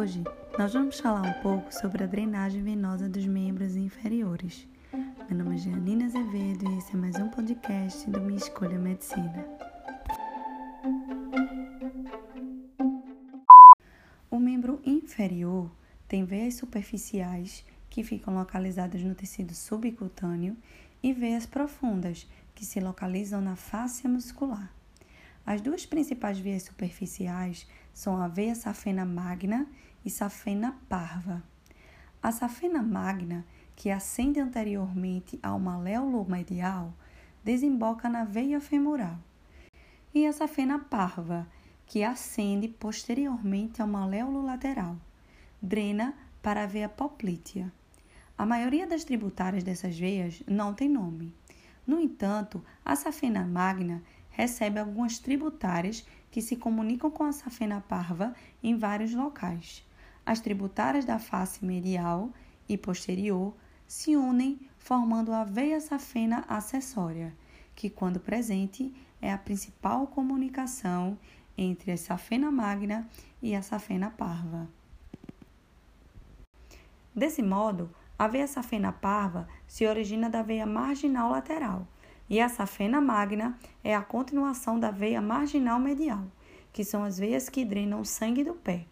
Hoje nós vamos falar um pouco sobre a drenagem venosa dos membros inferiores. Meu nome é Janina Azevedo e esse é mais um podcast do Minha Escolha Medicina. O membro inferior tem veias superficiais que ficam localizadas no tecido subcutâneo e veias profundas que se localizam na face muscular. As duas principais veias superficiais são a veia safena magna e safena parva. A safena magna, que ascende anteriormente ao maléolo medial, desemboca na veia femoral. E a safena parva, que ascende posteriormente ao maléolo lateral, drena para a veia poplítea. A maioria das tributárias dessas veias não tem nome. No entanto, a safena magna recebe algumas tributárias que se comunicam com a safena parva em vários locais. As tributárias da face medial e posterior se unem formando a veia safena acessória, que, quando presente, é a principal comunicação entre a safena magna e a safena parva. Desse modo, a veia safena parva se origina da veia marginal lateral e a safena magna é a continuação da veia marginal medial, que são as veias que drenam o sangue do pé.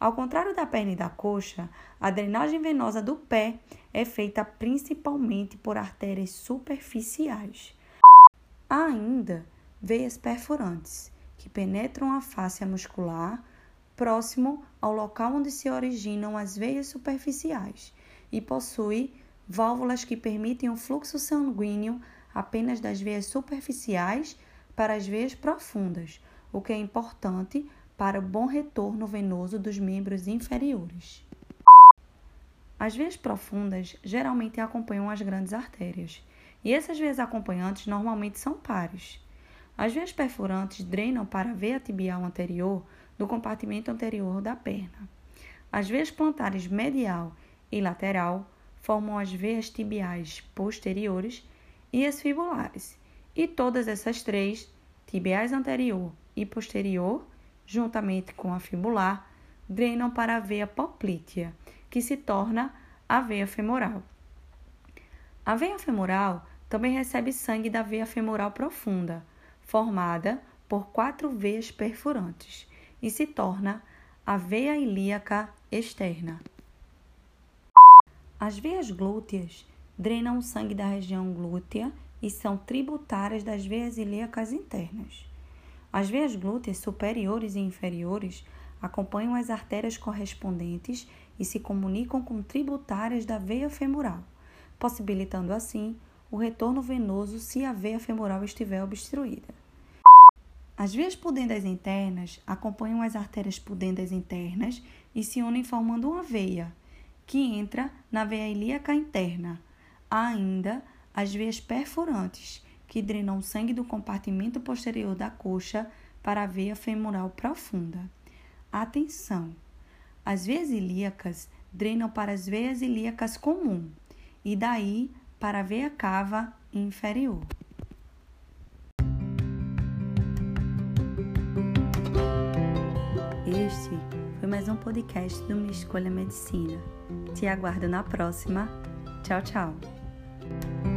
Ao contrário da perna e da coxa, a drenagem venosa do pé é feita principalmente por artérias superficiais. Há ainda veias perfurantes, que penetram a face muscular próximo ao local onde se originam as veias superficiais e possui válvulas que permitem o fluxo sanguíneo apenas das veias superficiais para as veias profundas, o que é importante para o bom retorno venoso dos membros inferiores. As veias profundas geralmente acompanham as grandes artérias, e essas veias acompanhantes normalmente são pares. As veias perfurantes drenam para a veia tibial anterior do compartimento anterior da perna. As veias plantares medial e lateral formam as veias tibiais posteriores e as fibulares. E todas essas três, tibiais anterior e posterior, juntamente com a fibular, drenam para a veia poplítea, que se torna a veia femoral. A veia femoral também recebe sangue da veia femoral profunda, formada por quatro veias perfurantes, e se torna a veia ilíaca externa. As veias glúteas drenam o sangue da região glútea e são tributárias das veias ilíacas internas. As veias glúteas superiores e inferiores acompanham as artérias correspondentes e se comunicam com tributárias da veia femoral, possibilitando assim o retorno venoso se a veia femoral estiver obstruída. As veias pudendas internas acompanham as artérias pudendas internas e se unem formando uma veia, que entra na veia ilíaca interna, Ainda as veias perfurantes, que drenam sangue do compartimento posterior da coxa para a veia femoral profunda. Atenção! As veias ilíacas drenam para as veias ilíacas comum e daí para a veia cava inferior. Este foi mais um podcast do Minha Escolha Medicina. Te aguardo na próxima. Tchau, tchau. Bye.